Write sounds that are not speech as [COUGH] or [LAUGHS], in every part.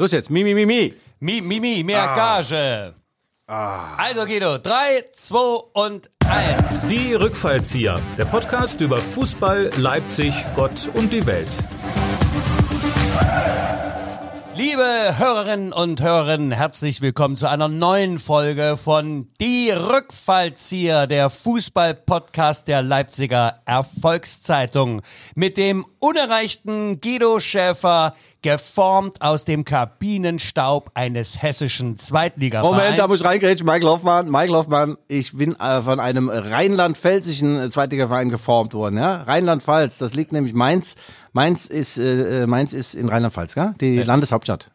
Los jetzt, mi, mi, mi, mi. Mi, mi, mi, mehr Gage. Also Guido, 3, 2 und 1. Die Rückfallzieher, der Podcast über Fußball, Leipzig, Gott und die Welt. Liebe Hörerinnen und Hörer, herzlich willkommen zu einer neuen Folge von Die Rückfallzieher, der Fußball-Podcast der Leipziger Erfolgszeitung. Mit dem unerreichten Guido Schäfer, geformt aus dem Kabinenstaub eines hessischen Zweitligavereins. Moment, da muss ich reingrätschen. Michael Hoffmann, Michael Hoffmann, ich bin äh, von einem rheinland-pfälzischen äh, Zweitligaverein geformt worden. Ja? Rheinland-Pfalz, das liegt nämlich Mainz. Mainz ist, äh, Mainz ist in Rheinland-Pfalz, ja? die Landeshauptstadt.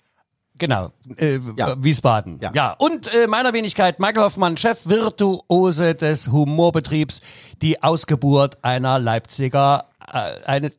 Genau, äh, Ja. Wiesbaden. Ja. Ja. Und äh, meiner Wenigkeit Michael Hoffmann, Chef Virtuose des Humorbetriebs, die Ausgeburt einer Leipziger, äh, eines,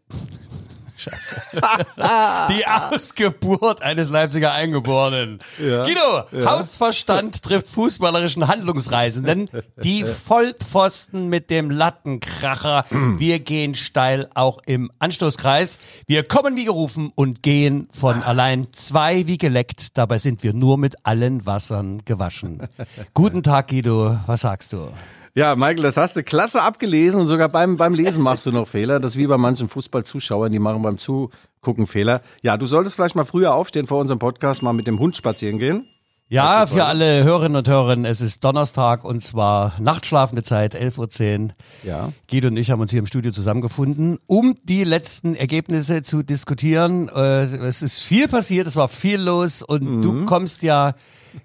Scheiße. [LAUGHS] die Ausgeburt eines Leipziger Eingeborenen. Guido, Hausverstand trifft fußballerischen Handlungsreisenden. Die Vollpfosten mit dem Lattenkracher. Wir gehen steil auch im Anstoßkreis. Wir kommen wie gerufen und gehen von allein zwei wie geleckt. Dabei sind wir nur mit allen Wassern gewaschen. Guten Tag, Guido. Was sagst du? Ja, Michael, das hast du klasse abgelesen und sogar beim, beim Lesen [LAUGHS] machst du noch Fehler. Das ist wie bei manchen Fußballzuschauern, die machen beim Zugucken Fehler. Ja, du solltest vielleicht mal früher aufstehen vor unserem Podcast, mal mit dem Hund spazieren gehen. Ja, für alle Hörerinnen und Hörer, es ist Donnerstag und zwar nachtschlafende Zeit, 11.10 Uhr. Ja. Guido und ich haben uns hier im Studio zusammengefunden, um die letzten Ergebnisse zu diskutieren. Äh, Es ist viel passiert, es war viel los und du kommst ja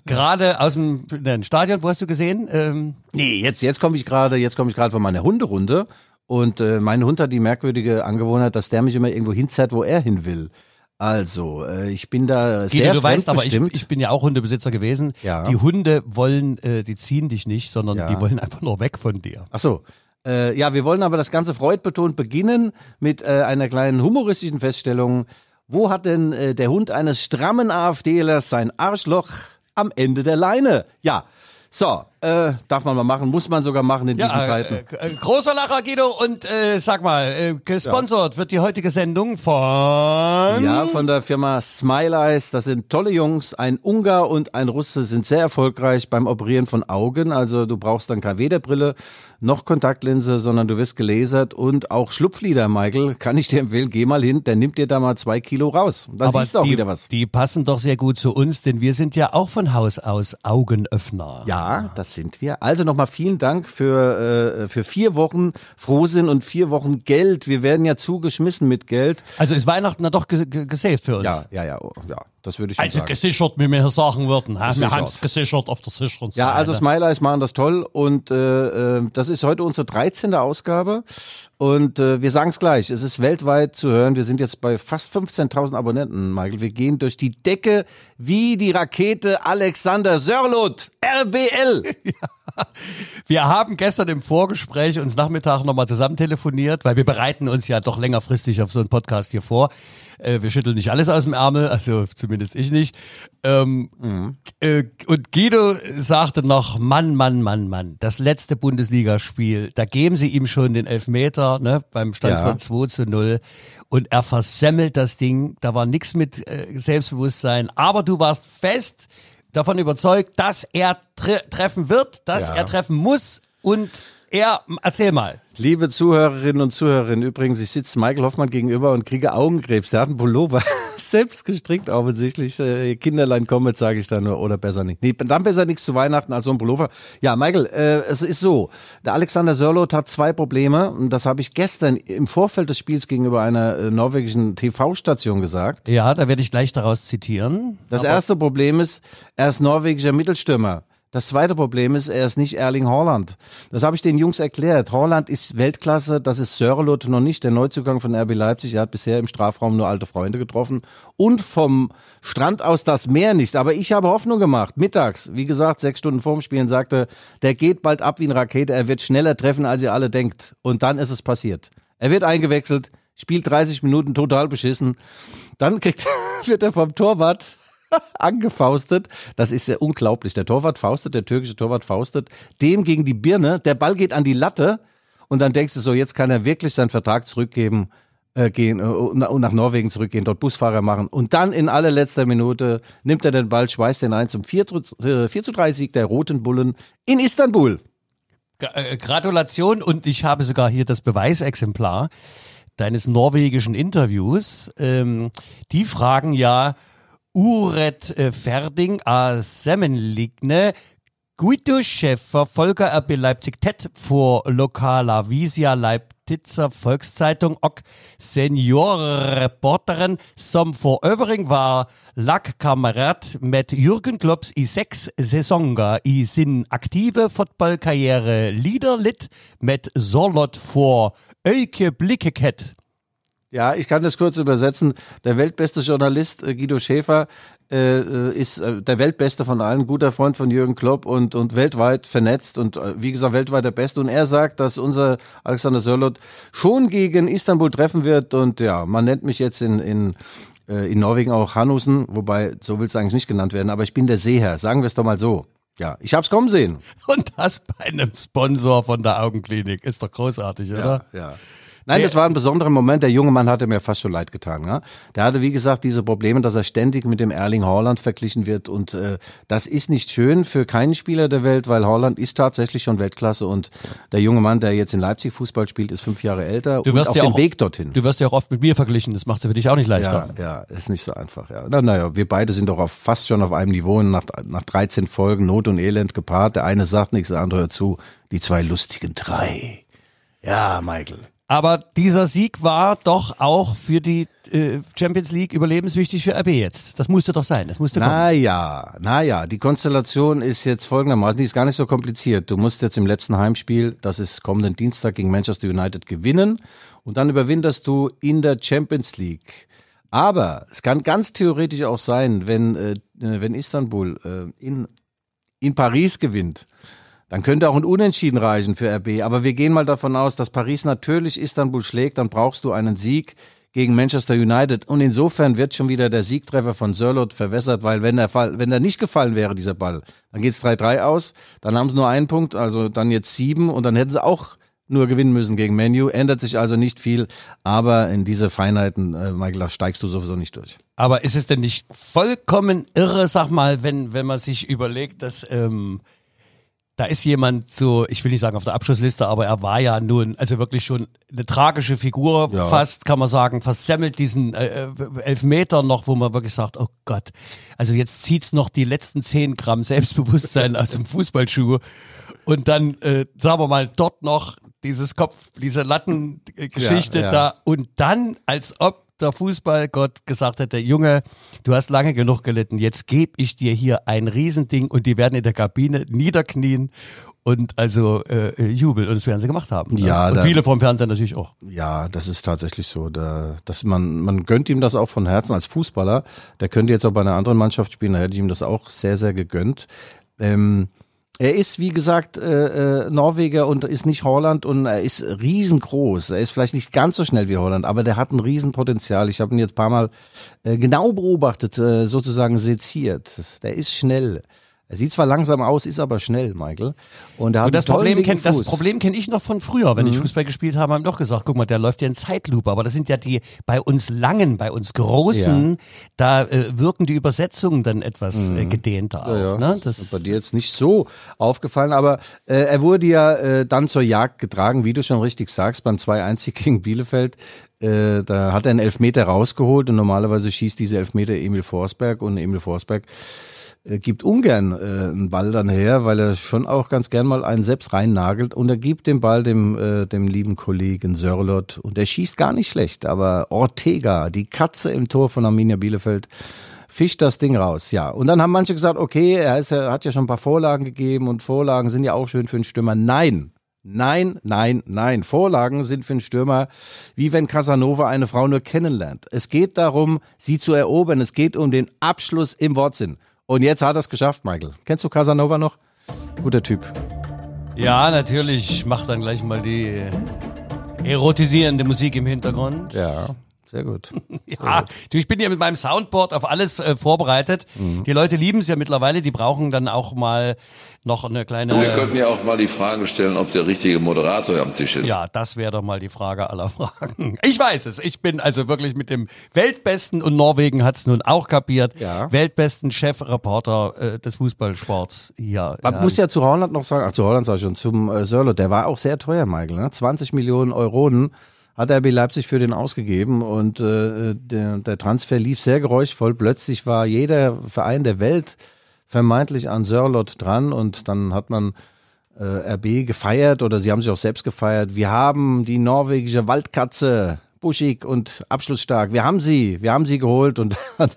gerade aus dem nein, Stadion, wo hast du gesehen? Ähm, Nee, jetzt, jetzt komme ich gerade, jetzt komme ich gerade von meiner Hunderunde und äh, mein Hund hat die merkwürdige Angewohnheit, dass der mich immer irgendwo hinzerrt, wo er hin will. Also, äh, ich bin da Guido, sehr du weißt aber, ich, ich bin ja auch Hundebesitzer gewesen. Ja. Die Hunde wollen, äh, die ziehen dich nicht, sondern Ja. die wollen einfach nur weg von dir. Ach so. Äh, ja, wir wollen aber das Ganze freudbetont beginnen mit einer kleinen humoristischen Feststellung. Wo hat denn der Hund eines strammen AfDlers sein Arschloch am Ende der Leine? Ja. So, äh, darf man mal machen, muss man sogar machen in diesen Zeiten. Äh, äh, großer Lacher, Guido. Und äh, sag mal, äh, gesponsert wird die heutige Sendung von... Ja, von der Firma Smile Eyes. Das sind tolle Jungs. Ein Ungar und ein Russe sind sehr erfolgreich beim Operieren von Augen. Also du brauchst dann keine Wederbrille noch Kontaktlinse, sondern du wirst gelasert und auch Schlupflider, Michael. Kann ich dir empfehlen, geh mal hin, der nimmt dir da mal zwei Kilo raus. Und dann Aber siehst du auch die, wieder was. die passen doch sehr gut zu uns, denn wir sind ja auch von Haus aus Augenöffner. Ja, das sind wir. Also nochmal vielen Dank für, äh, für vier Wochen Frohsinn und vier Wochen Geld. Wir werden ja zugeschmissen mit Geld. Also ist Weihnachten dann doch ge ge gesaved für uns. Ja, ja, ja, oh, ja, das würde ich Also sagen. gesichert, wie wir hier sagen würden. ha? Wir haben es gesichert auf der sicheren Ja, Seite. also Smile Eyes machen das toll und äh, äh, das ist heute unsere 13. Ausgabe und äh, wir sagen es gleich, es ist weltweit zu hören. Wir sind jetzt bei fast 15.000 Abonnenten, Michael. Wir gehen durch die Decke wie die Rakete Alexander Sörlot, RBL. [LAUGHS] [LAUGHS] Wir haben gestern im Vorgespräch uns Nachmittag nochmal zusammen telefoniert, weil wir bereiten uns ja doch längerfristig auf so einen Podcast hier vor. Äh, wir schütteln nicht alles aus dem Ärmel, also zumindest ich nicht. Ähm, äh, und Guido sagte noch, Mann, Mann, Mann, Mann, das letzte Bundesligaspiel, da geben sie ihm schon den Elfmeter ne, beim Stand Ja. von 2 zu 0 und er versemmelt das Ding. Da war nichts mit äh, Selbstbewusstsein, aber du warst fest davon überzeugt, dass er tre treffen wird, dass Ja. er treffen muss und er, erzähl mal. Liebe Zuhörerinnen und Zuhörer, übrigens, ich sitze Michael Hoffmann gegenüber und kriege Augenkrebs. Der hat einen Pullover [LAUGHS] selbst gestrickt, offensichtlich. Äh, Kinderlein kommen, sage ich dann nur, oder besser nicht. Nee, dann besser nichts zu Weihnachten als so ein Pullover. Ja, Michael, äh, es ist so, der Alexander Sörlot hat zwei Probleme. Und das habe ich gestern im Vorfeld des Spiels gegenüber einer äh, norwegischen TV-Station gesagt. Ja, da werde ich gleich daraus zitieren. Das erste Problem ist, er ist norwegischer Mittelstürmer. Das zweite Problem ist, er ist nicht Erling Haaland. Das habe ich den Jungs erklärt. Haaland ist Weltklasse, das ist Sörlot noch nicht, der Neuzugang von RB Leipzig. Er hat bisher im Strafraum nur alte Freunde getroffen und vom Strand aus das Meer nicht. Aber ich habe Hoffnung gemacht. Mittags, wie gesagt, sechs Stunden vorm Spielen, sagte, der geht bald ab wie eine Rakete, er wird schneller treffen, als ihr alle denkt. Und dann ist es passiert. Er wird eingewechselt, spielt 30 Minuten total beschissen. Dann kriegt, [LAUGHS] wird er vom Torwart [LAUGHS] angefaustet. Das ist ja unglaublich. Der Torwart faustet, der türkische Torwart faustet, dem gegen die Birne. Der Ball geht an die Latte und dann denkst du so, jetzt kann er wirklich seinen Vertrag zurückgeben. äh, gehen äh, und nach Norwegen zurückgehen, dort Busfahrer machen. Und dann in allerletzter Minute nimmt er den Ball, schweißt den ein zum 4 zu, äh, 4 zu 3 Sieg der Roten Bullen in Istanbul. Äh, Gratulation und ich habe sogar hier das Beweisexemplar deines norwegischen Interviews. Ähm, die fragen ja Uret äh, Ferding a Semmenligne Guido Schäfer, Volker RB Leipzig, TED vor lokaler Visia Leipziger Volkszeitung, ok Seniorreporterin, som for øvring var lagkamerat med Jürgen Klopps i seks sæsoner i sin aktive fodboldkarriere, lider lidt med Sorlot for øjeblikket. Ja, ich kann das kurz übersetzen. Der weltbeste Journalist äh, Guido Schäfer äh, äh, ist äh, der weltbeste von allen, guter Freund von Jürgen Klopp und, und weltweit vernetzt und äh, wie gesagt weltweit der Beste. Und er sagt, dass unser Alexander Sörlot schon gegen Istanbul treffen wird. Und ja, man nennt mich jetzt in, in äh, in Norwegen auch Hanusen, wobei so will es eigentlich nicht genannt werden, aber ich bin der Seeherr, sagen wir es doch mal so. Ja, ich hab's kommen sehen. Und das bei einem Sponsor von der Augenklinik. Ist doch großartig, oder? Ja, ja. Nein, das war ein besonderer Moment. Der junge Mann hatte mir fast schon leid getan. Ja? Der hatte, wie gesagt, diese Probleme, dass er ständig mit dem Erling Haaland verglichen wird. Und äh, das ist nicht schön für keinen Spieler der Welt, weil Haaland ist tatsächlich schon Weltklasse. Und der junge Mann, der jetzt in Leipzig Fußball spielt, ist fünf Jahre älter Du und wirst auf ja dem auch- Weg dorthin. Du wirst ja auch oft mit mir verglichen. Das macht es für dich auch nicht leichter. Ja, ja, ist nicht so einfach, ja. Na, naja, wir beide sind doch auf, fast schon auf einem Niveau und nach, nach 13 Folgen Not und Elend gepaart. Der eine sagt nichts, der andere hört zu. Die zwei lustigen drei. Ja, Michael. Aber dieser Sieg war doch auch für die äh, Champions League überlebenswichtig für RB jetzt. Das musste doch sein. Das musste kommen. Naja, naja, die Konstellation ist jetzt folgendermaßen, die ist gar nicht so kompliziert. Du musst jetzt im letzten Heimspiel, das ist kommenden Dienstag gegen Manchester United, gewinnen und dann überwinterst du in der Champions League. Aber es kann ganz theoretisch auch sein, wenn, äh, wenn Istanbul äh, in, in Paris gewinnt, dann könnte auch ein Unentschieden reichen für RB. Aber wir gehen mal davon aus, dass Paris natürlich Istanbul schlägt, dann brauchst du einen Sieg gegen Manchester United. Und insofern wird schon wieder der Siegtreffer von Sörlot verwässert, weil wenn der Fall, wenn der nicht gefallen wäre, dieser Ball, dann geht's 3-3 aus, dann haben sie nur einen Punkt, also dann jetzt sieben und dann hätten sie auch nur gewinnen müssen gegen Menu. Ändert sich also nicht viel, aber in diese Feinheiten, äh, Michael, da steigst du sowieso nicht durch. Aber ist es denn nicht vollkommen irre, sag mal, wenn, wenn man sich überlegt, dass ähm, da ist jemand so, ich will nicht sagen auf der Abschlussliste, aber er war ja nun, also wirklich schon eine tragische Figur, Ja. fast kann man sagen, versemmelt diesen äh, äh, Elfmeter noch, wo man wirklich sagt, oh Gott, also jetzt zieht's noch die letzten 10 Gramm Selbstbewusstsein [LAUGHS] aus dem Fußballschuh und dann, äh, sagen wir mal, dort noch dieses Kopf, diese Lattengeschichte Ja, ja. da und dann, als ob der Fußballgott gesagt hätte, Junge, du hast lange genug gelitten, jetzt gebe ich dir hier ein Riesending und die werden in der Kabine niederknien und also äh, äh, jubeln und das werden sie gemacht haben. ne? Ja, und da- viele vom Fernsehen natürlich auch. Ja, das ist tatsächlich so. Da, dass man, man gönnt ihm das auch von Herzen als Fußballer. Der könnte jetzt auch bei einer anderen Mannschaft spielen, da hätte ich ihm das auch sehr, sehr gegönnt. Ähm, er ist, wie gesagt, äh, äh, Norweger und ist nicht Holland und er ist riesengroß. Er ist vielleicht nicht ganz so schnell wie Holland, aber der hat ein Riesenpotenzial. Ich habe ihn jetzt ein paar Mal äh, genau beobachtet, äh, sozusagen seziert. Der ist schnell. Er sieht zwar langsam aus, ist aber schnell, Michael. Und er hat Und das Problem kennt das. Mhm. Problem kenne ich noch von früher, wenn ich Fußball gespielt habe, haben doch gesagt, guck mal, der läuft ja in Zeitlupe, aber das sind ja die bei uns langen, bei uns großen, da äh, wirken die Übersetzungen dann etwas äh, gedehnter auch, Mhm. Ja, ja. ne? Das ist bei dir jetzt nicht so aufgefallen, aber äh, er wurde ja äh, dann zur Jagd getragen, wie du schon richtig sagst, beim 2-1 [LAUGHS] gegen Bielefeld. Äh, da hat er einen Elfmeter rausgeholt und normalerweise schießt diese Elfmeter Emil Forsberg und Emil Forsberg äh, gibt ungern äh, einen Ball dann her, weil er schon auch ganz gern mal einen selbst reinnagelt und er gibt den Ball dem, äh, dem lieben Kollegen Sörlot und er schießt gar nicht schlecht, aber Ortega, die Katze im Tor von Arminia Bielefeld, fischt das Ding raus, ja. Und dann haben manche gesagt, okay, er, ist, er hat ja schon ein paar Vorlagen gegeben und Vorlagen sind ja auch schön für einen Stürmer. Nein, nein, nein, nein. Vorlagen sind für einen Stürmer wie wenn Casanova eine Frau nur kennenlernt. Es geht darum, sie zu erobern. Es geht um den Abschluss im Wortsinn. Und jetzt hat er es geschafft, Michael. Kennst du Casanova noch? Guter Typ. Ja, natürlich. Ich mach dann gleich mal die äh, erotisierende Musik im Hintergrund. Ja. Sehr gut. [LAUGHS] Ja, du, ich bin ja mit meinem Soundboard auf alles äh, vorbereitet. Mhm. Die Leute lieben es ja mittlerweile, die brauchen dann auch mal noch eine kleine. Sie könnten ja auch mal die Frage stellen, ob der richtige Moderator am Tisch ist. Ja, das wäre doch mal die Frage aller Fragen. Ich weiß es. Ich bin also wirklich mit dem Weltbesten und Norwegen hat's nun auch kapiert. Ja. Weltbesten Chefreporter äh, des Fußballsports hier. Man ja. muss ja zu Holland noch sagen, ach zu Holland sag ich schon, zum äh, Sörlot, der war auch sehr teuer, Michael. Ne? 20 Millionen Euronen hat RB Leipzig für den ausgegeben und äh, der, der Transfer lief sehr geräuschvoll. Plötzlich war jeder Verein der Welt vermeintlich an Sörlot dran und dann hat man äh, RB gefeiert oder sie haben sich auch selbst gefeiert. Wir haben die norwegische Waldkatze, buschig und abschlussstark. Wir haben sie, wir haben sie geholt und [LAUGHS] dann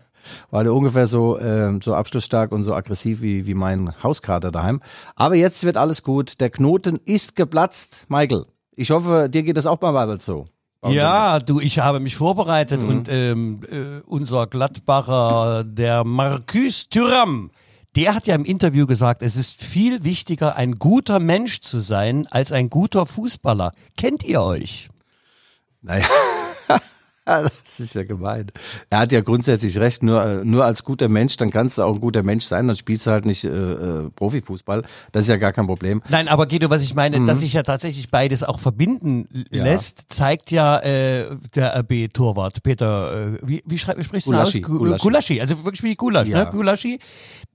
war der ungefähr so, äh, so abschlussstark und so aggressiv wie, wie mein Hauskater daheim. Aber jetzt wird alles gut. Der Knoten ist geplatzt, Michael. Ich hoffe, dir geht das auch mal bald so. Ja, du, ich habe mich vorbereitet Mhm. und ähm, äh, unser Gladbacher, der Marcus Thuram, der hat ja im Interview gesagt, es ist viel wichtiger, ein guter Mensch zu sein, als ein guter Fußballer. Kennt ihr euch? Naja, [LAUGHS] [LAUGHS] das ist ja gemein. Er hat ja grundsätzlich recht, nur, äh, nur als guter Mensch, dann kannst du auch ein guter Mensch sein, dann spielst du halt nicht äh, äh, Profifußball. Das ist ja gar kein Problem. Nein, aber Guido, was ich meine, Mhm. dass sich ja tatsächlich beides auch verbinden l- lässt, zeigt ja äh, der RB-Torwart Peter, äh, wie, wie, schreib, wie sprichst du ihn aus? Gulaschi, Gu- Gulaschi. Gulaschi, also wirklich wie Gulasch, Ja. ne? Gulaschi,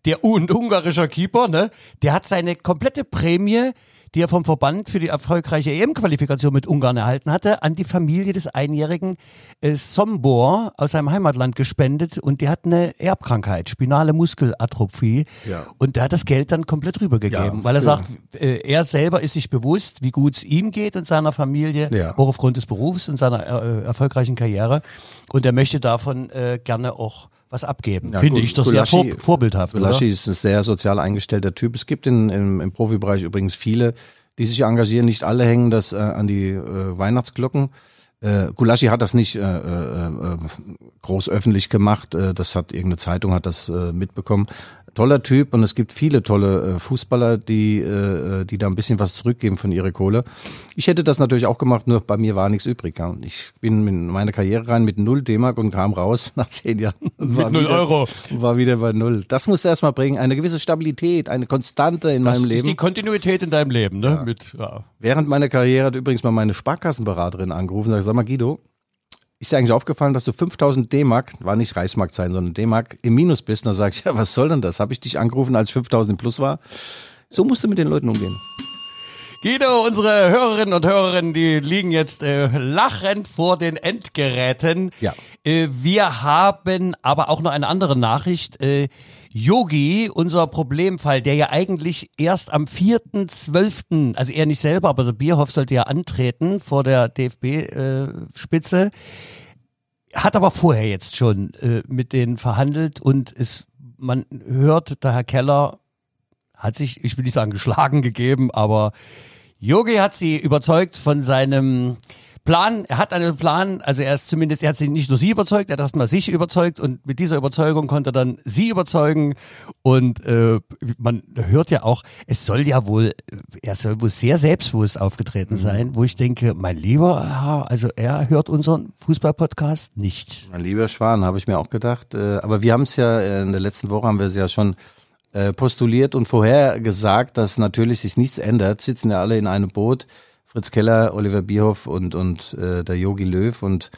der un ungarischer Keeper, ne? Der hat seine komplette Prämie, die er vom Verband für die erfolgreiche EM-Qualifikation mit Ungarn erhalten hatte, an die Familie des einjährigen äh, Sombor aus seinem Heimatland gespendet und die hat eine Erbkrankheit, spinale Muskelatrophie. Ja. Und der hat das Geld dann komplett rübergegeben, Ja, weil er ja. sagt, äh, er selber ist sich bewusst, wie gut es ihm geht und seiner Familie, auch aufgrund des Berufs und seiner äh, erfolgreichen Karriere. Und er möchte davon äh, gerne auch was abgeben. Ja, Finde ich doch sehr vor, vorbildhaft. Gulaschi Oder? ist ein sehr sozial eingestellter Typ. Es gibt in, im, im Profibereich übrigens viele, die sich engagieren. Nicht alle hängen das äh, an die äh, Weihnachtsglocken. Äh, Gulaschi hat das nicht äh, äh, äh, groß öffentlich gemacht. Äh, das hat irgendeine Zeitung hat das äh, mitbekommen. Toller Typ und es gibt viele tolle äh, Fußballer, die äh, die da ein bisschen was zurückgeben von ihrer Kohle. Ich hätte das natürlich auch gemacht, nur bei mir war nichts übrig. Ja. Ich bin in meine Karriere rein mit null D-Mark und kam raus [LAUGHS] nach zehn Jahren. war null Euro. und War wieder bei null. Das musst du erstmal bringen. Eine gewisse Stabilität, eine Konstante in Das meinem ist die Leben. Kontinuität in deinem Leben, ne? Mit, ja. Während meiner Karriere hat übrigens mal meine Sparkassenberaterin angerufen und gesagt, sag mal Guido, ist dir eigentlich aufgefallen, dass du 5000 D-Mark, war nicht Reichsmark sein, sondern D-Mark im Minus bist? Und dann sag ich, ja, was soll denn das? Habe ich dich angerufen, als ich 5000 im Plus war? So musst du mit den Leuten umgehen. Guido, unsere Hörerinnen und Hörerinnen, die liegen jetzt äh, lachend vor den Endgeräten. Ja. Äh, wir haben aber auch noch eine andere Nachricht. Äh, Yogi, unser Problemfall, der ja eigentlich erst am 4.12., also er nicht selber, aber der Bierhoff sollte ja antreten vor der DFB-Spitze, hat aber vorher jetzt schon äh, mit denen verhandelt und es, man hört, der Herr Keller hat sich, ich will nicht sagen geschlagen gegeben, aber Yogi hat sie überzeugt von seinem Plan. Er hat einen Plan, also er ist zumindest, er hat sie nicht nur sie überzeugt, er hat erstmal sich überzeugt und mit dieser Überzeugung konnte er dann sie überzeugen und äh, man hört ja auch, es soll ja wohl, er soll wohl sehr selbstbewusst aufgetreten sein, wo ich denke, mein lieber Herr, also er hört unseren Fußball-Podcast nicht. Mein lieber Schwan, habe ich mir auch gedacht. Äh, aber wir haben es ja, äh, in der letzten Woche haben wir es ja schon äh, postuliert und vorher gesagt, dass natürlich sich nichts ändert. Sitzen ja alle in einem Boot. Fritz Keller, Oliver Bierhoff und, und äh, der Yogi Löw und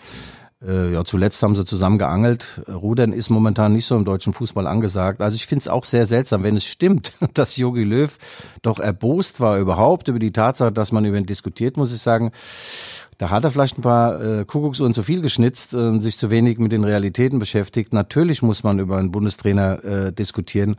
äh, ja, zuletzt haben sie zusammen geangelt. Rudern ist momentan nicht so im deutschen Fußball angesagt. Also ich finde es auch sehr seltsam, wenn es stimmt, [LAUGHS] dass Yogi Löw doch erbost war überhaupt über die Tatsache, dass man über ihn diskutiert, muss ich sagen. Da hat er vielleicht ein paar äh, Kuckucksuhren zu viel geschnitzt und sich zu wenig mit den Realitäten beschäftigt. Natürlich muss man über einen Bundestrainer äh, diskutieren,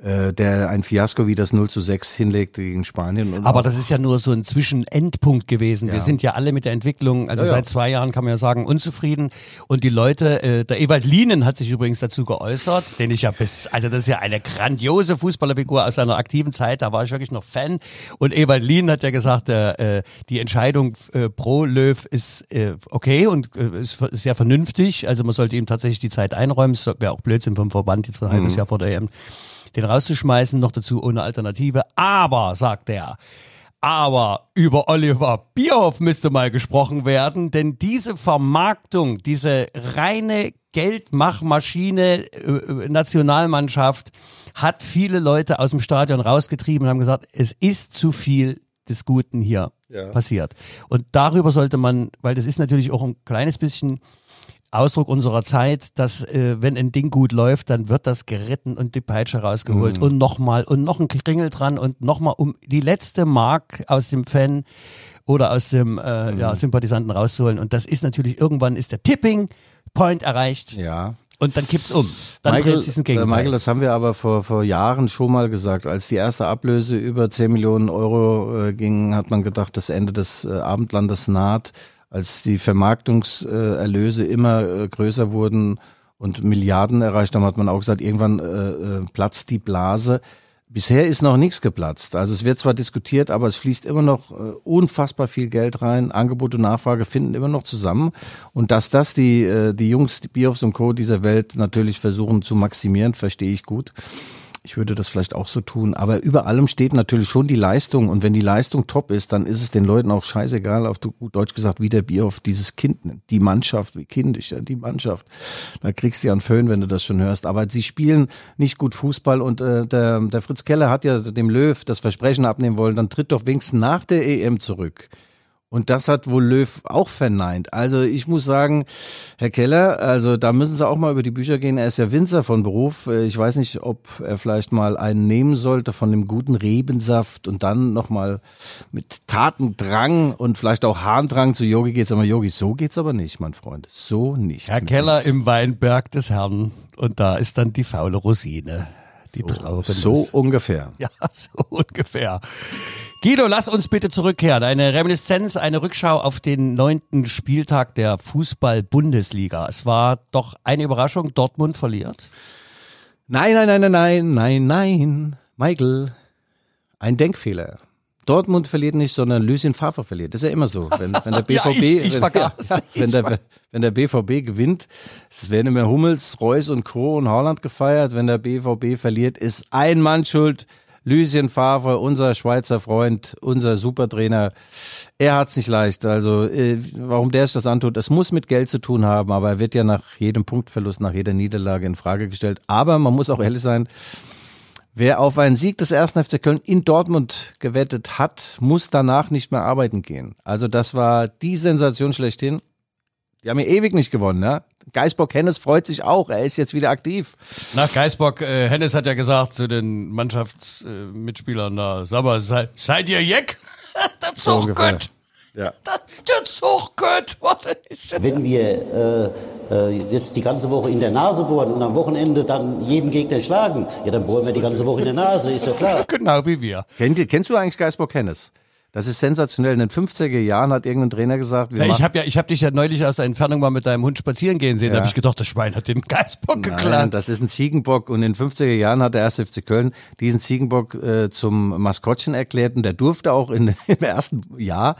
der ein Fiasko wie das 0 zu 6 hinlegt gegen Spanien. Und Aber das ist ja nur so ein Zwischenendpunkt gewesen. Wir Ja. sind ja alle mit der Entwicklung, also Ja, seit zwei Jahren kann man ja sagen, unzufrieden. Und die Leute, äh, der Ewald Lienen hat sich übrigens dazu geäußert, den ich ja bis, also das ist ja eine grandiose Fußballerfigur aus seiner aktiven Zeit, da war ich wirklich noch Fan. Und Ewald Lienen hat ja gesagt, äh, äh, die Entscheidung äh, pro Löw ist äh, okay und äh, ist sehr vernünftig. Also man sollte ihm tatsächlich die Zeit einräumen. Es wäre auch Blödsinn vom Verband jetzt ein halbes Jahr vor der EM den rauszuschmeißen, noch dazu ohne Alternative. Aber, sagt er, Aber über Oliver Bierhoff müsste mal gesprochen werden, denn diese Vermarktung, diese reine Geldmachmaschine äh, Nationalmannschaft hat viele Leute aus dem Stadion rausgetrieben und haben gesagt, es ist zu viel des Guten hier Ja. passiert. Und darüber sollte man, weil das ist natürlich auch ein kleines bisschen Ausdruck unserer Zeit, dass äh, wenn ein Ding gut läuft, dann wird das geritten und die Peitsche rausgeholt Mhm. und nochmal und noch ein Kringel dran und nochmal um die letzte Mark aus dem Fan oder aus dem äh, Mhm. ja, Sympathisanten rauszuholen. Und das ist natürlich, irgendwann ist der Tipping Point erreicht Ja. und dann kippt's um. Dann Michael, dreht sich's ein äh, Gegenteil. Michael, das haben wir aber vor, vor Jahren schon mal gesagt. Als die erste Ablöse über 10 Millionen Euro äh, ging, hat man gedacht, das Ende des äh, Abendlandes naht. Als die Vermarktungserlöse immer äh, größer wurden und Milliarden erreicht haben, hat man auch gesagt, irgendwann äh, äh, platzt die Blase. Bisher ist noch nichts geplatzt. Also es wird zwar diskutiert, aber es fließt immer noch unfassbar viel Geld rein. Angebot und Nachfrage finden immer noch zusammen. Und dass das die, äh, die Jungs, die Bioffs und Co. dieser Welt natürlich versuchen zu maximieren, verstehe ich gut. Ich würde das vielleicht auch so tun. Aber über allem steht natürlich schon die Leistung. Und wenn die Leistung top ist, dann ist es den Leuten auch scheißegal, auf Deutsch gesagt, wie der Bierhoff dieses Kind nennt. Die Mannschaft, wie kindisch, ja, die Mannschaft. Da kriegst du ja einen Föhn, wenn du das schon hörst. Aber sie spielen nicht gut Fußball. Und äh, der, der Fritz Keller hat ja dem Löw das Versprechen abnehmen wollen, dann tritt doch wenigstens nach der EM zurück. Und das hat wohl Löw auch verneint. Also ich muss sagen, Herr Keller, also da müssen Sie auch mal über die Bücher gehen. Er ist ja Winzer von Beruf. Ich weiß nicht, ob er vielleicht mal einen nehmen sollte von dem guten Rebensaft und dann nochmal mit Tatendrang und vielleicht auch Harndrang zu Yogi geht's. Aber Yogi, so geht's aber nicht, mein Freund. So nicht. Herr Keller uns. im Weinberg des Herrn und da ist dann die faule Rosine. Die Trauben. So ungefähr. [LAUGHS] Ja, so ungefähr. Guido, lass uns bitte zurückkehren. Eine Reminiszenz, eine Rückschau auf den neunten Spieltag der Fußball-Bundesliga. Es war doch eine Überraschung, Dortmund verliert. Nein, nein, nein, nein, nein, nein, nein. Michael, ein Denkfehler. Dortmund verliert nicht, sondern Lucien Favre verliert. Das ist ja immer so. Wenn, wenn der [LAUGHS] Ja, BVB, ich- ich wenn. [LAUGHS] Ich wenn, der, wenn der BVB gewinnt, es werden immer Hummels, Reus und Co. und Haaland gefeiert. Wenn der BVB verliert, ist ein Mann schuld. Lucien Favre, unser Schweizer Freund, unser Supertrainer. Er hat's nicht leicht. Also, äh, warum der sich das antut, es muss mit Geld zu tun haben, aber er wird ja nach jedem Punktverlust, nach jeder Niederlage in Frage gestellt. Aber man muss auch ehrlich sein, Wer auf einen Sieg des 1. FC Köln in Dortmund gewettet hat, muss danach nicht mehr arbeiten gehen. Also das war die Sensation schlechthin. Die haben ja ewig nicht gewonnen, ja. Geisbock Hennes freut sich auch, er ist jetzt wieder aktiv. Nach Geisbock, äh, Hennes hat ja gesagt zu den Mannschaftsmitspielern äh, da, sag mal, seid, seid ihr Jeck? [LAUGHS] der Zug ungefähr. gut. Ja. Der, Zug gut. Warte, ist Wenn wir äh, äh, jetzt die ganze Woche in der Nase bohren und am Wochenende dann jeden Gegner schlagen, ja, dann bohren wir die ganze Woche in der Nase, ist ja klar. genau wie wir. Kennt, kennst du eigentlich Geisbock Hennes? Das ist sensationell. In den 50er Jahren hat irgendein Trainer gesagt, wir Ja, ich habe ja, ich hab dich ja neulich aus der Entfernung mal mit deinem Hund spazieren gehen sehen. Da Ja. habe ich gedacht, das Schwein hat den Geisbock Nein, geklaut. das ist ein Ziegenbock und in den 50er Jahren hat der 1. FC Köln diesen Ziegenbock äh, zum Maskottchen erklärt und der durfte auch in, [LAUGHS] im ersten Jahr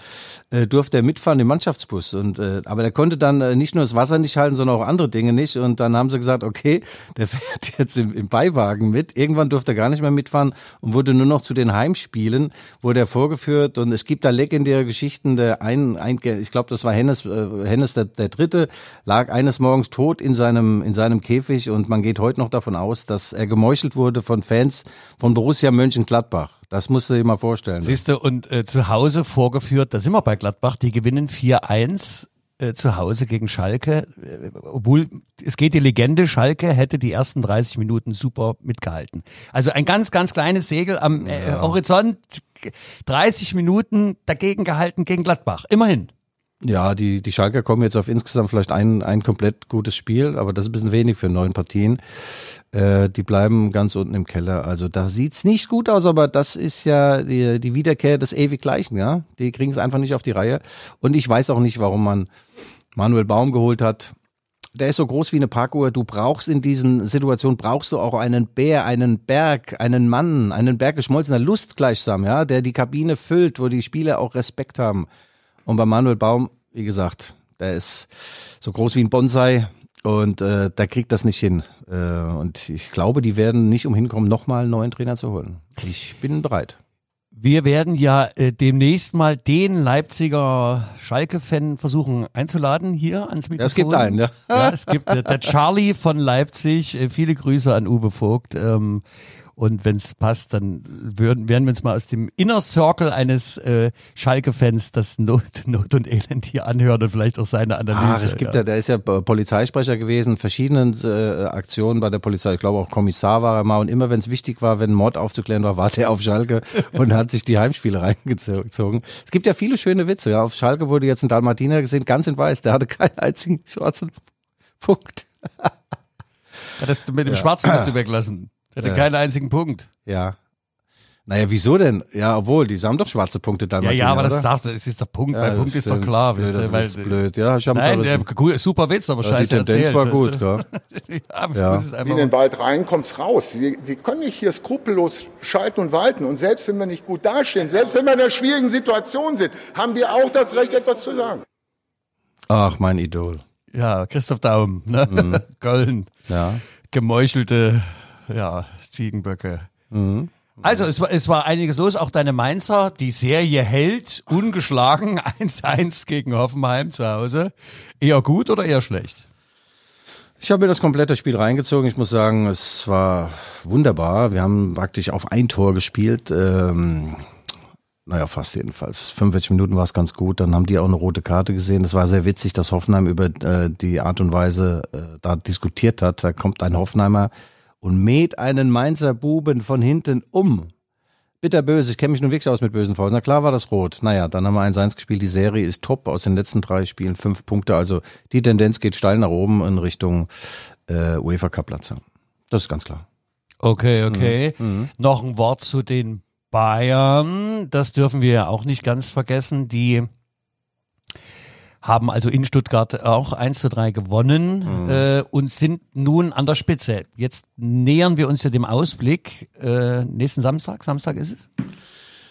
äh, durfte er mitfahren im Mannschaftsbus und äh, aber der konnte dann äh, nicht nur das Wasser nicht halten, sondern auch andere Dinge nicht und dann haben sie gesagt, okay, [LAUGHS] der fährt jetzt im, im Beiwagen mit. Irgendwann durfte er gar nicht mehr mitfahren und wurde nur noch zu den Heimspielen wurde er vorgeführt und es gibt da legendäre Geschichten, der ein, ein ich glaube, das war Hennes äh, Hennes der, der dritte lag eines Morgens tot in seinem in seinem Käfig und man geht heute noch davon aus, dass er gemeuchelt wurde von Fans von Borussia Mönchengladbach. Das musst du dir mal vorstellen. Siehst du, und äh, zu Hause vorgeführt, da sind wir bei Gladbach, die gewinnen 4-1 äh, zu Hause gegen Schalke. Äh, obwohl, es geht die Legende, Schalke hätte die ersten 30 Minuten super mitgehalten. Also ein ganz, ganz kleines Segel am äh, Horizont, 30 Minuten dagegen gehalten gegen Gladbach. Immerhin. Ja, die, die Schalker kommen jetzt auf insgesamt vielleicht ein, ein komplett gutes Spiel, aber das ist ein bisschen wenig für neun Partien. Äh, die bleiben ganz unten im Keller. Also da sieht's nicht gut aus, aber das ist ja die, die Wiederkehr des ewig Gleichen, ja. Die kriegen es einfach nicht auf die Reihe. Und ich weiß auch nicht, warum man Manuel Baum geholt hat. Der ist so groß wie eine Parkuhr. Du brauchst in diesen Situationen, brauchst du auch einen Bär, einen Berg, einen Mann, einen Berg geschmolzener Lust gleichsam, ja, der die Kabine füllt, wo die Spieler auch Respekt haben. Und bei Manuel Baum, wie gesagt, der ist so groß wie ein Bonsai und äh, der kriegt das nicht hin. Äh, und ich glaube, die werden nicht umhin kommen, nochmal einen neuen Trainer zu holen. Ich bin bereit. Wir werden ja äh, demnächst mal den Leipziger Schalke-Fan versuchen einzuladen hier ans Mikrofon. Es gibt einen, ja. Ja, es gibt äh, der Charlie von Leipzig. Äh, viele Grüße an Uwe Vogt. Ähm, und wenn es passt, dann würden, werden wir uns mal aus dem Inner Circle eines äh, Schalke-Fans das Not, [LAUGHS] Not und Elend hier anhören und vielleicht auch seine Analyse. Ah, es gibt ja, der ist ja Polizeisprecher gewesen, verschiedenen äh, Aktionen bei der Polizei. Ich glaube auch Kommissar war er mal und immer wenn es wichtig war, wenn Mord aufzuklären war, war der auf Schalke [LAUGHS] und hat sich die Heimspiele reingezogen. Es gibt ja viele schöne Witze. Ja, auf Schalke wurde jetzt ein Dalmatiner gesehen, ganz in weiß. Der hatte keinen einzigen schwarzen Punkt. [LAUGHS] Ja, das, mit dem Schwarzen musst du weglassen. Der hatte Ja. keinen einzigen Punkt. Ja. Naja, wieso denn? Ja, obwohl, die haben doch schwarze Punkte Ja, Dalmatiner, ja, aber das, oder? darf, das ist der Punkt. Ja, das Punkt ist doch klar. wisst Blöder ihr, weil, Witz, blöd. Ja, ich habe Nein, der, cool, super Witz, aber die scheiße Tendenz erzählt. war weißt gut, du. gell? ja, [LAUGHS] Ja. einfach in den Wald rein, kommt's raus. Sie, Sie können nicht hier skrupellos schalten und walten. Und selbst wenn wir nicht gut dastehen, selbst wenn wir in einer schwierigen Situation sind, haben wir auch das Recht, etwas zu sagen. Ach, mein Idol. Ja, Christoph Daum, ne? Mhm. [LAUGHS] Köln, Ja. gemeuchelte ja, Ziegenböcke. Mhm. Also, es war, es war einiges los. Auch deine Mainzer, die Serie hält, ungeschlagen, [LAUGHS] 1-1 gegen Hoffenheim zu Hause. Eher gut oder eher schlecht? Ich habe mir das komplette Spiel reingezogen. Ich muss sagen, es war wunderbar. Wir haben praktisch auf ein Tor gespielt. Ähm, naja, fast jedenfalls. 45 Minuten war es ganz gut. Dann haben die auch eine rote Karte gesehen. Das war sehr witzig, dass Hoffenheim über äh, die Art und Weise äh, da diskutiert hat. Da kommt ein Hoffenheimer und mäht einen Mainzer Buben von hinten um. Bitterböse, ich kenne mich nun wirklich aus mit bösen Faulen. Na klar war das rot. Naja, dann haben wir 1-1 gespielt. Die Serie ist top aus den letzten drei Spielen, fünf Punkte. Also die Tendenz geht steil nach oben in Richtung äh, UEFA Cup Platz. Das ist ganz klar. Okay, okay. Mhm. Noch ein Wort zu den Bayern. Das dürfen wir ja auch nicht ganz vergessen. Die haben also in Stuttgart auch 1 zu 3 gewonnen Mhm. äh, und sind nun an der Spitze. Jetzt nähern wir uns ja dem Ausblick. Äh, nächsten Samstag, Samstag ist es?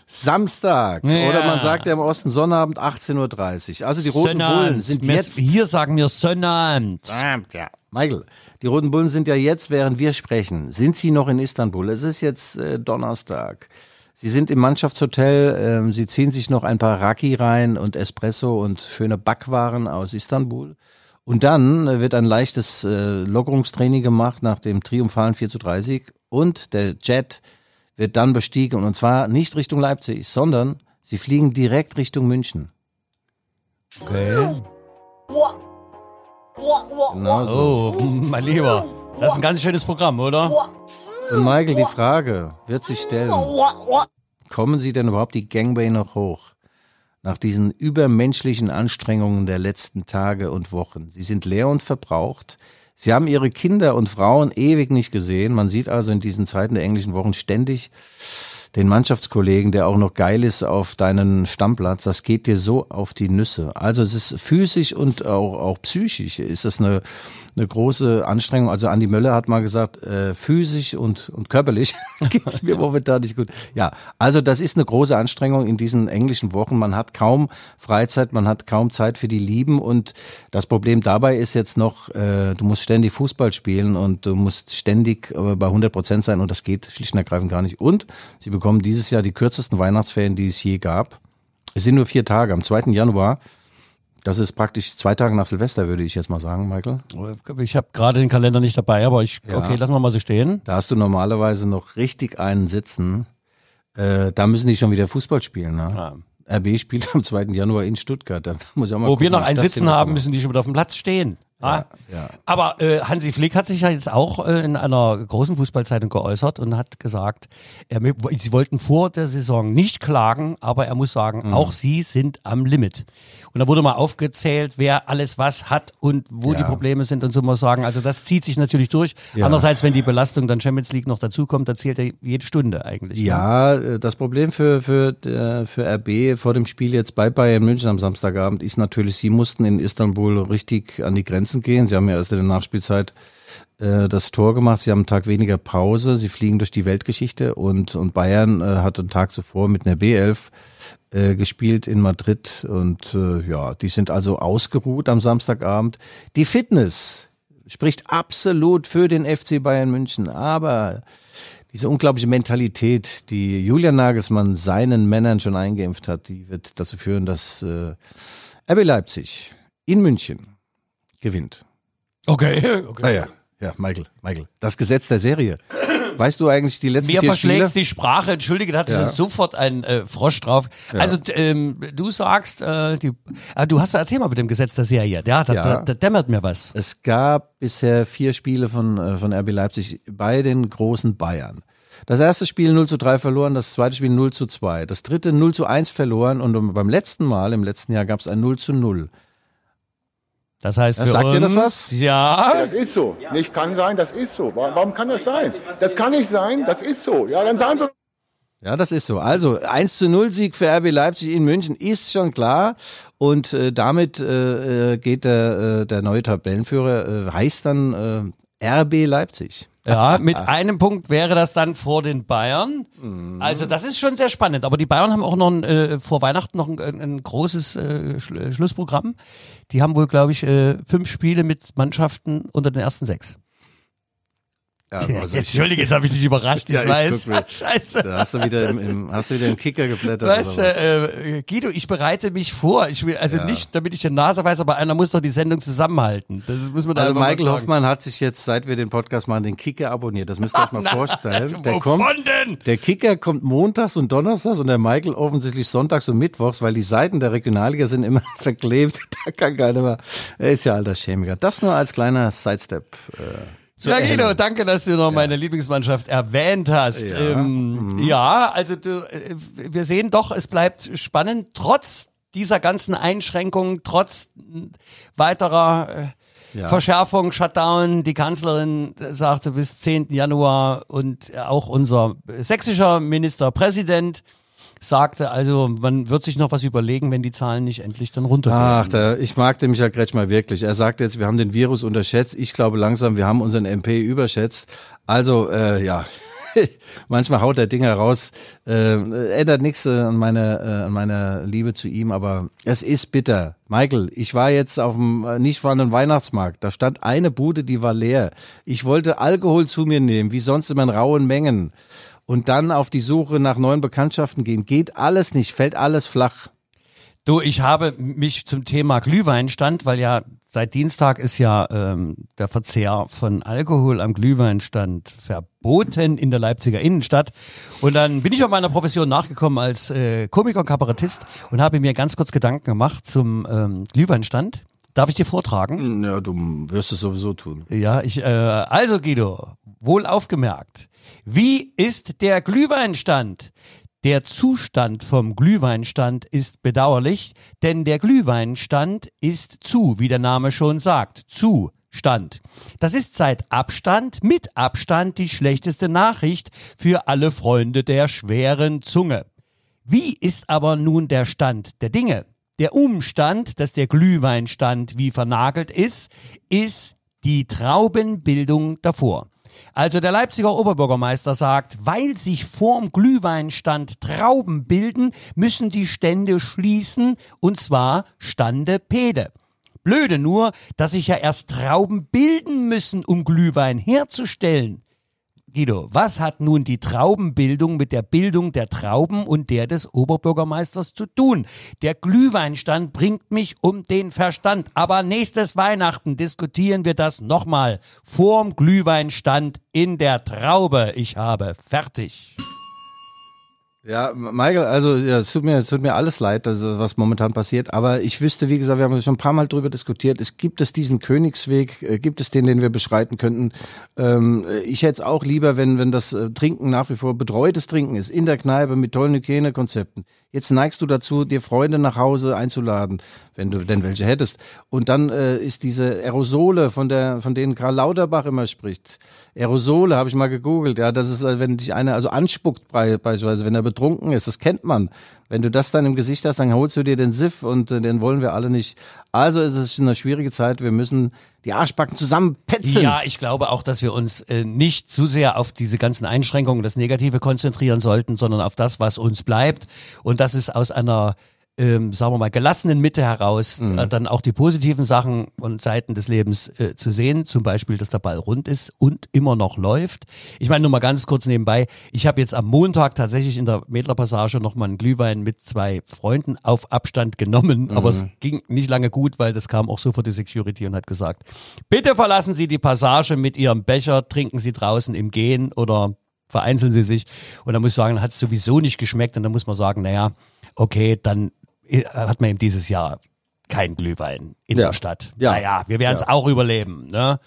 Samstag. Ja. Oder man sagt ja im Osten Sonnabend 18.30 Uhr. Also die Roten Bullen sind jetzt. Hier sagen wir Sonnabend. Ja. Michael, die Roten Bullen sind ja jetzt, während wir sprechen, sind sie noch in Istanbul. Es ist jetzt äh, Donnerstag. Sie sind im Mannschaftshotel, ähm, sie ziehen sich noch ein paar Raki rein und Espresso und schöne Backwaren aus Istanbul. Und dann äh, wird ein leichtes äh, Lockerungstraining gemacht nach dem triumphalen 4 zu 3 Sieg und der Jet wird dann bestiegen und zwar nicht Richtung Leipzig, sondern sie fliegen direkt Richtung München. Okay. Genau so. Oh, mein Lieber. Das ist ein ganz schönes Programm, oder? Und Michael, die Frage wird sich stellen, kommen Sie denn überhaupt die Gangway noch hoch? Nach diesen übermenschlichen Anstrengungen der letzten Tage und Wochen. Sie sind leer und verbraucht. Sie haben Ihre Kinder und Frauen ewig nicht gesehen. Man sieht also in diesen Zeiten der englischen Wochen ständig den Mannschaftskollegen, der auch noch geil ist auf deinen Stammplatz, das geht dir so auf die Nüsse. Also es ist physisch und auch, auch psychisch ist das eine, eine große Anstrengung. Also Andi Möller hat mal gesagt, äh, physisch und, und körperlich [LAUGHS] geht's mir momentan nicht gut. Ja, also das ist eine große Anstrengung in diesen englischen Wochen. Man hat kaum Freizeit, man hat kaum Zeit für die Lieben und das Problem dabei ist jetzt noch, äh, du musst ständig Fußball spielen und du musst ständig äh, bei 100 Prozent sein und das geht schlicht und ergreifend gar nicht. Und sie bekommen dieses Jahr die kürzesten Weihnachtsferien, die es je gab. Es sind nur vier Tage. Am 2. Januar, das ist praktisch zwei Tage nach Silvester, würde ich jetzt mal sagen, Michael. Ich habe gerade den Kalender nicht dabei, aber ich, Ja. okay, lassen wir mal so stehen. Da hast du normalerweise noch richtig einen sitzen. Äh, da müssen die schon wieder Fußball spielen. Ne? Ja. RB spielt am 2. Januar in Stuttgart. Da muss ich auch mal Wo gucken, wir noch einen Sitzen haben, müssen die schon wieder auf dem Platz stehen. Ah. ja. Aber äh, Hansi Flick hat sich ja jetzt auch äh, in einer großen Fußballzeitung geäußert und hat gesagt, er, sie wollten vor der Saison nicht klagen, aber er muss sagen, Mhm. auch sie sind am Limit. Und da wurde mal aufgezählt, wer alles was hat und wo Ja. die Probleme sind und so muss sagen. Also das zieht sich natürlich durch. Ja. Andererseits, wenn die Belastung dann Champions League noch dazukommt, da zählt er jede Stunde eigentlich. ne? Ja, äh, das Problem für, für, äh, für RB vor dem Spiel jetzt bei Bayern München am Samstagabend ist natürlich, sie mussten in Istanbul richtig an die Grenzen gehen. Sie haben ja erst in der Nachspielzeit äh, das Tor gemacht. Sie haben einen Tag weniger Pause. Sie fliegen durch die Weltgeschichte und, und Bayern äh, hat einen Tag zuvor mit einer B11 äh, gespielt in Madrid und äh, ja, die sind also ausgeruht am Samstagabend. Die Fitness spricht absolut für den FC Bayern München, aber Diese unglaubliche Mentalität, die Julian Nagelsmann seinen Männern schon eingeimpft hat, die wird dazu führen, dass äh, RB Leipzig in München gewinnt. Okay, [LAUGHS] okay. Ah ja, ja, Michael, Michael. Das Gesetz der Serie. Weißt du eigentlich die letzten Mir vier verschlägst Spiele? die Sprache, entschuldige, da hatte Ja. ich sofort ein äh, Frosch drauf. Also t- ähm, du sagst, äh, die, ah, du hast ja erzähl mal mit dem Gesetz der Serie. Ja, da, Ja. da, da dämmert mir was. Es gab bisher vier Spiele von, äh, von RB Leipzig bei den großen Bayern. Das erste Spiel 0 zu 3 verloren, das zweite Spiel 0 zu 2, das dritte 0 zu 1 verloren und beim letzten Mal, im letzten Jahr, gab es ein 0 zu 0. Das heißt für sagt uns, dir das was? Ja, Das ist so. Nicht kann sein, das ist so. Warum, warum kann das sein? Das kann nicht sein, das ist so. Ja, dann sagen Sie Ja, das ist so. Also 1 zu 0 Sieg für RB Leipzig in München ist schon klar. Und äh, damit äh, äh, geht der, äh, der neue Tabellenführer, äh, heißt dann äh, RB Leipzig. ja, mit einem Punkt wäre das dann vor den Bayern. Also das ist schon sehr spannend. Aber die Bayern haben auch noch ein, äh, vor Weihnachten noch ein, ein großes äh, Schl Schlussprogramm. Die haben wohl, glaube ich, äh, fünf Spiele mit Mannschaften unter den ersten sechs. Ja, also ich, Entschuldige, jetzt habe ich dich überrascht. Ich Ja, ich weiß. mir- [LAUGHS] Scheiße. da hast du wieder im, im, hast du wieder im Kicker geblättert. Weißt du, was? äh, Guido, ich bereite mich vor. Ich will, also Ja. nicht, damit ich den Nase weiß, aber einer muss doch die Sendung zusammenhalten. Das muss man da Also Michael. Hoffmann hat sich jetzt, seit wir den Podcast machen, den Kicker abonniert. Das müsst ihr euch [LAUGHS] mal vorstellen. Der kommt, denn? der Kicker kommt montags und donnerstags und der Michael offensichtlich sonntags und mittwochs, weil die Seiten der Regionalliga sind immer [LAUGHS] verklebt. Da kann keiner mehr. Er ist ja alter Chemiker. Das nur als kleiner Sidestep. Äh, zur Ja, Guido, danke, dass du noch meine Lieblingsmannschaft erwähnt hast. Ja. Ja, ähm, ja also du, äh, wir sehen doch, es bleibt spannend, trotz dieser ganzen Einschränkungen, trotz weiterer äh, Ja. Verschärfung, Shutdown. Die Kanzlerin sagte bis 10. Januar und auch unser sächsischer Ministerpräsident sagte, also man wird sich noch was überlegen, wenn die Zahlen nicht endlich dann runtergehen. Ach, der, ich mag den Michael Kretschmer wirklich. Er sagt jetzt, wir haben den Virus unterschätzt. Ich glaube langsam, wir haben unseren MP überschätzt. Also, äh, ja, [LAUGHS] manchmal haut der Dinger raus. Äh, ändert nichts äh, an meiner, äh, an meiner Liebe zu ihm, aber es ist bitter. Michael, ich war jetzt auf dem äh, nicht vorhandenen Weihnachtsmarkt. Da stand eine Bude, die war leer. Ich wollte Alkohol zu mir nehmen, wie sonst immer in rauen Mengen. Und dann auf die Suche nach neuen Bekanntschaften gehen. Geht alles nicht, fällt alles flach. Du, ich habe mich zum Thema Glühweinstand, weil ja seit Dienstag ist ja ähm, der Verzehr von Alkohol am Glühweinstand verboten in der Leipziger Innenstadt. Und dann bin ich auf meiner Profession nachgekommen als äh, Komiker und Kabarettist und habe mir ganz kurz Gedanken gemacht zum ähm, Glühweinstand. Darf ich dir vortragen? Ja, du wirst es sowieso tun. Ja, ich, äh, also Guido, wohl aufgemerkt. Wie ist der Glühweinstand? Der Zustand vom Glühweinstand ist bedauerlich, denn der Glühweinstand ist zu, wie der Name schon sagt. Zustand. Das ist seit Abstand, mit Abstand die schlechteste Nachricht für alle Freunde der schweren Zunge. Wie ist aber nun der Stand der Dinge? Der Umstand, dass der Glühweinstand wie vernagelt ist, ist die Traubenbildung davor. Also der Leipziger Oberbürgermeister sagt, weil sich vorm Glühweinstand Trauben bilden, müssen die Stände schließen, und zwar Stande Pede. Blöde nur, dass sich ja erst Trauben bilden müssen, um Glühwein herzustellen. Guido, was hat nun die Traubenbildung mit der Bildung der Trauben und der des Oberbürgermeisters zu tun? Der Glühweinstand bringt mich um den Verstand. Aber nächstes Weihnachten diskutieren wir das nochmal. Vorm Glühweinstand in der Traube. Ich habe fertig. Ja, Michael, also ja, es tut mir, es tut mir alles leid, also, was momentan passiert. Aber ich wüsste, wie gesagt, wir haben schon ein paar Mal drüber diskutiert. Es gibt es diesen Königsweg, äh, gibt es den, den wir beschreiten könnten. Ähm, ich hätte es auch lieber, wenn, wenn das äh, Trinken nach wie vor betreutes Trinken ist, in der Kneipe mit tollen Hygienekonzepten. Jetzt neigst du dazu, dir Freunde nach Hause einzuladen, wenn du denn welche hättest. Und dann äh, ist diese Aerosole, von der, von denen Karl Lauterbach immer spricht. Aerosole habe ich mal gegoogelt. Ja, das ist, äh, wenn dich einer also anspuckt bei- beispielsweise, wenn er betrunken ist. Das kennt man. Wenn du das dann im Gesicht hast, dann holst du dir den Siff und äh, den wollen wir alle nicht. Also ist es eine schwierige Zeit. Wir müssen die Arschbacken zusammenpetzen. Ja, ich glaube auch, dass wir uns äh, nicht zu sehr auf diese ganzen Einschränkungen, das Negative konzentrieren sollten, sondern auf das, was uns bleibt. Und das ist aus einer ähm, sagen wir mal, gelassenen Mitte heraus Mhm. äh, dann auch die positiven Sachen und Seiten des Lebens äh, zu sehen. Zum Beispiel, dass der Ball rund ist und immer noch läuft. Ich meine nur mal ganz kurz nebenbei. Ich habe jetzt am Montag tatsächlich in der Mädlerpassage noch mal einen Glühwein mit zwei Freunden auf Abstand genommen. Aber es ging nicht lange gut, weil das kam auch sofort die Security und hat gesagt, bitte verlassen Sie die Passage mit Ihrem Becher, trinken Sie draußen im Gehen oder vereinzeln Sie sich. Und dann muss ich sagen, hat es sowieso nicht geschmeckt. Und dann muss man sagen, naja, okay, dann hat man eben dieses Jahr kein Glühwein in Ja. der Stadt. Ja. Naja, wir werden es auch überleben. Ne?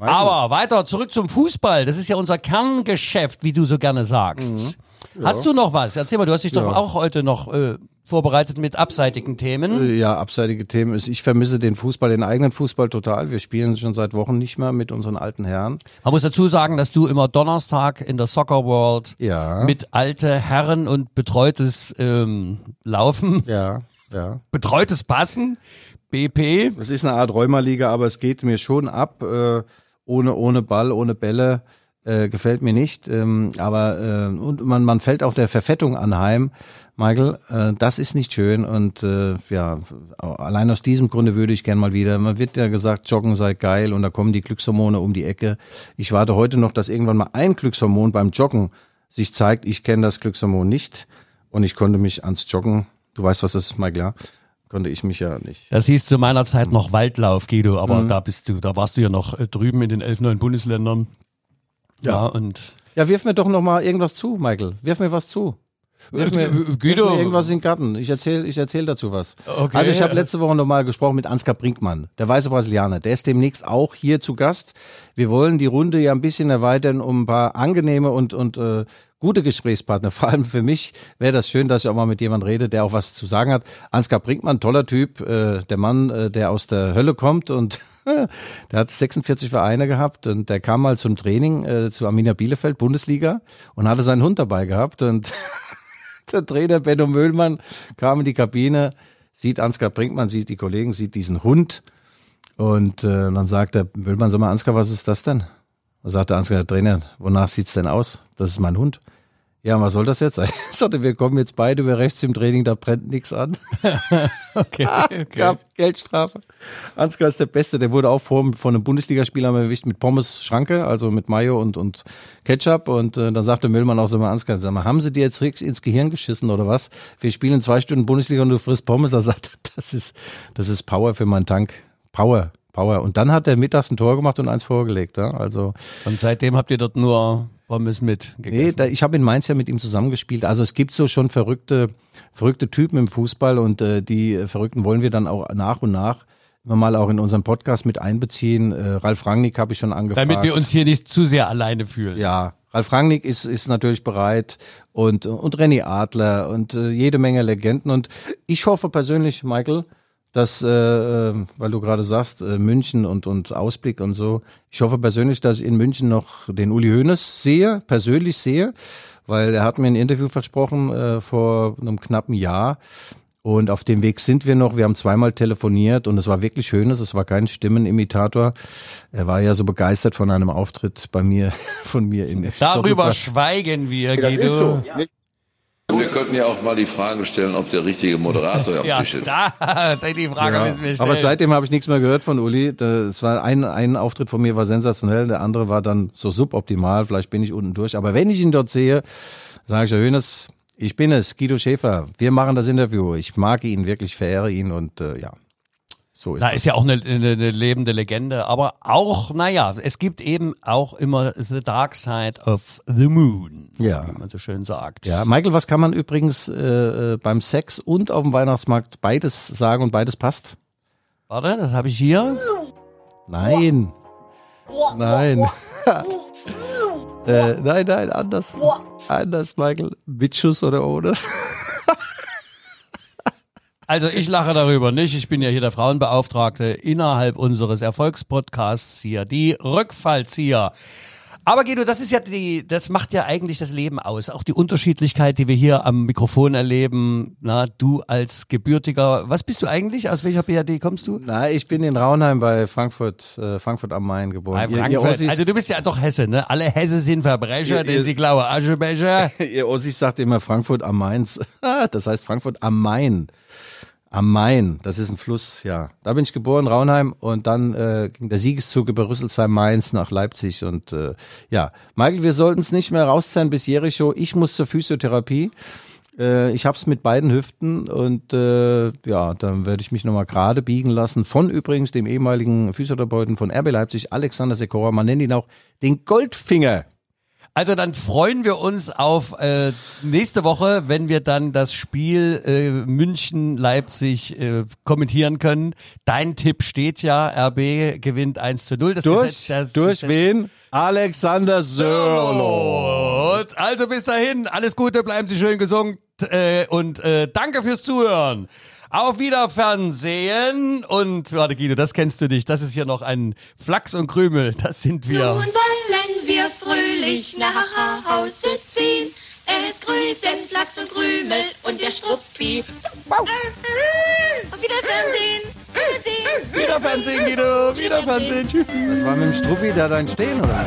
Aber weiter zurück zum Fußball. Das ist ja unser Kerngeschäft, wie du so gerne sagst. Hast du noch was? Erzähl mal, du hast dich doch Mhm. Ja. auch heute noch äh, vorbereitet mit abseitigen Themen. Äh, Ja, abseitige Themen ist, ich vermisse den Fußball, den eigenen Fußball total. Wir spielen schon seit Wochen nicht mehr mit unseren alten Herren. Man muss dazu sagen, dass du immer Donnerstag in der Soccer World Ja. mit alte Herren und betreutes ähm, Laufen, Ja, ja. betreutes Passen, BP. Es ist eine Art Räumerliga, aber es geht mir schon ab. Äh, ohne, ohne Ball, ohne Bälle. Äh, gefällt mir nicht. Ähm, aber äh, und man, man fällt auch der Verfettung anheim, Michael. Äh, das ist nicht schön. Und äh, ja, allein aus diesem Grunde würde ich gern mal wieder. Man wird ja gesagt, Joggen sei geil und da kommen die Glückshormone um die Ecke. Ich warte heute noch, dass irgendwann mal ein Glückshormon beim Joggen sich zeigt. Ich kenne das Glückshormon nicht und ich konnte mich ans Joggen. Du weißt, was das ist, Michael, ja? Konnte ich mich ja nicht. Das hieß zu meiner Zeit noch Waldlauf, Guido, aber Mhm. da bist du, da warst du ja noch äh, drüben in den elf neuen Bundesländern. Ja, und Ja, wirf mir doch noch mal irgendwas zu, Michael. Wirf mir was zu. Wirf mir, Guido- wirf mir irgendwas in den Garten. Ich erzähle ich erzähl dazu was. Okay. Also ich habe letzte Woche noch mal gesprochen mit Ansgar Brinkmann, der weiße Brasilianer. Der ist demnächst auch hier zu Gast. Wir wollen die Runde ja ein bisschen erweitern um ein paar angenehme und, und äh, gute Gesprächspartner. Vor allem für mich wäre das schön, dass ich auch mal mit jemandem rede, der auch was zu sagen hat. Ansgar Brinkmann, toller Typ, äh, der Mann, äh, der aus der Hölle kommt und [LAUGHS] der hat 46 Vereine gehabt und der kam mal zum Training äh, zu Arminia Bielefeld, Bundesliga und hatte seinen Hund dabei gehabt und [LAUGHS] [LAUGHS] der Trainer Benno Möhlmann kam in die Kabine, sieht Ansgar Brinkmann, sieht die Kollegen, sieht diesen Hund und äh, dann sagt der Möhlmann, sag mal Ansgar, was ist das denn? Da sagt der Ansgar, der Trainer, wonach sieht's denn aus? Das ist mein Hund. Ja, was soll das jetzt sein? [LAUGHS] Ich sagte, wir kommen jetzt beide über rechts im Training, da brennt nichts an. [LAUGHS] okay, okay. Gab Geldstrafe. Ansgar ist der Beste, der wurde auch vor, von einem Bundesligaspieler erwischt mit Pommes Schranke, also mit Mayo und, und Ketchup. Und äh, dann sagte Müllmann auch so mal Ansgar, sag mal, haben sie dir jetzt ins Gehirn geschissen oder was? Wir spielen zwei Stunden Bundesliga und du frisst Pommes. Da sagt er, das ist, das ist Power für meinen Tank. Power. Power. Und dann hat er mittags ein Tor gemacht und eins vorgelegt. Ja? Also Und seitdem habt ihr dort nur Pommes mit Nee, gegessen. da, ich habe in Mainz ja mit ihm zusammengespielt. Also es gibt so schon verrückte, verrückte Typen im Fußball und äh, die äh, Verrückten wollen wir dann auch nach und nach immer mal auch in unseren Podcast mit einbeziehen. Äh, Ralf Rangnick habe ich schon angefragt. Damit wir uns hier nicht zu sehr alleine fühlen. ja, Ralf Rangnick ist, ist natürlich bereit und, und Renny Adler und äh, jede Menge Legenden. Und ich hoffe persönlich, Michael, dass, äh, äh, weil du gerade sagst, äh, München und, und Ausblick und so, ich hoffe persönlich, dass ich in München noch den Uli Hoeneß sehe, persönlich sehe, weil er hat mir ein Interview versprochen äh, vor einem knappen Jahr. Und auf dem Weg sind wir noch. Wir haben zweimal telefoniert und es war wirklich Hoeneß, es war kein Stimmenimitator. Er war ja so begeistert von einem Auftritt bei mir, [LAUGHS] von mir in Darüber Doppelpass. schweigen wir, Das Guido. ist so. Wir könnten ja auch mal die Frage stellen, ob der richtige Moderator am Ja, Tisch ist. da, [LAUGHS] die Frage Ja, müssen wir stellen. aber seitdem habe ich nichts mehr gehört von Uli. Es war ein, ein Auftritt von mir war sensationell, der andere war dann so suboptimal. Vielleicht bin ich unten durch. Aber wenn ich ihn dort sehe, sage ich, Herr Hönes, ich bin es, Guido Schäfer. Wir machen das Interview. Ich mag ihn wirklich, verehre ihn und äh, ja, so ist Da es. ist ja auch eine, eine, eine lebende Legende, aber auch, naja, es gibt eben auch immer the dark side of the moon, Ja. wie man so schön sagt. Ja, Michael, was kann man übrigens äh, äh, beim Sex und auf dem Weihnachtsmarkt beides sagen und beides passt? Warte, das habe ich hier. Nein. Nein. [LAUGHS] äh, nein, nein, anders. Anders, Michael. Mit Schuss oder ohne? Also ich lache darüber nicht. Ich bin ja hier der Frauenbeauftragte innerhalb unseres Erfolgspodcasts hier, die Rückfallzieher. Aber Guido, das ist ja die, das macht ja eigentlich das Leben aus. Auch die Unterschiedlichkeit, die wir hier am Mikrofon erleben. Na, du als gebürtiger, was bist du eigentlich? Aus welcher BRD kommst du? Na, ich bin in Raunheim bei Frankfurt, äh, Frankfurt am Main geboren. Bei Frankfurt. also du bist ja doch Hesse, ne? Alle Hesse sind Verbrecher, Ihr- denn ihr- sie klauen Aschebecher. [LAUGHS] Ihr Ossis sagt immer Frankfurt am Mainz. [LAUGHS] das heißt Frankfurt am Main. Am Main, das ist ein Fluss, ja. Da bin ich geboren, Raunheim, und dann äh, ging der Siegeszug über Rüsselsheim, Mainz nach Leipzig. Und äh, ja, Michael, wir sollten es nicht mehr rauszahlen bis Jericho. Ich muss zur Physiotherapie. Äh, ich hab's mit beiden Hüften und äh, ja, dann werde ich mich nochmal gerade biegen lassen. Von übrigens dem ehemaligen Physiotherapeuten von RB Leipzig, Alexander Sekora. Man nennt ihn auch den Goldfinger. Also dann freuen wir uns auf äh, nächste Woche, wenn wir dann das Spiel äh, München-Leipzig äh, kommentieren können. Dein Tipp steht ja, RB gewinnt 1 zu 0. Das Durch, Gesetz- das durch Gesetz- wen? Alexander Sörlo. Und also bis dahin, alles Gute, bleiben Sie schön gesund äh, und äh, danke fürs Zuhören. Auf Wiederfernsehen und warte Guido, das kennst du nicht. Das ist hier noch ein Flachs und Krümel. Das sind wir fröhlich nach Hause ziehen. Es grüßen Flachs und Krümel und der Struppi. Wow. Und wieder Fernsehen. Wieder Fernsehen, Guido. Wieder Fernsehen. Tschüss. Was war mit dem Struppi der da dein Stehen, oder?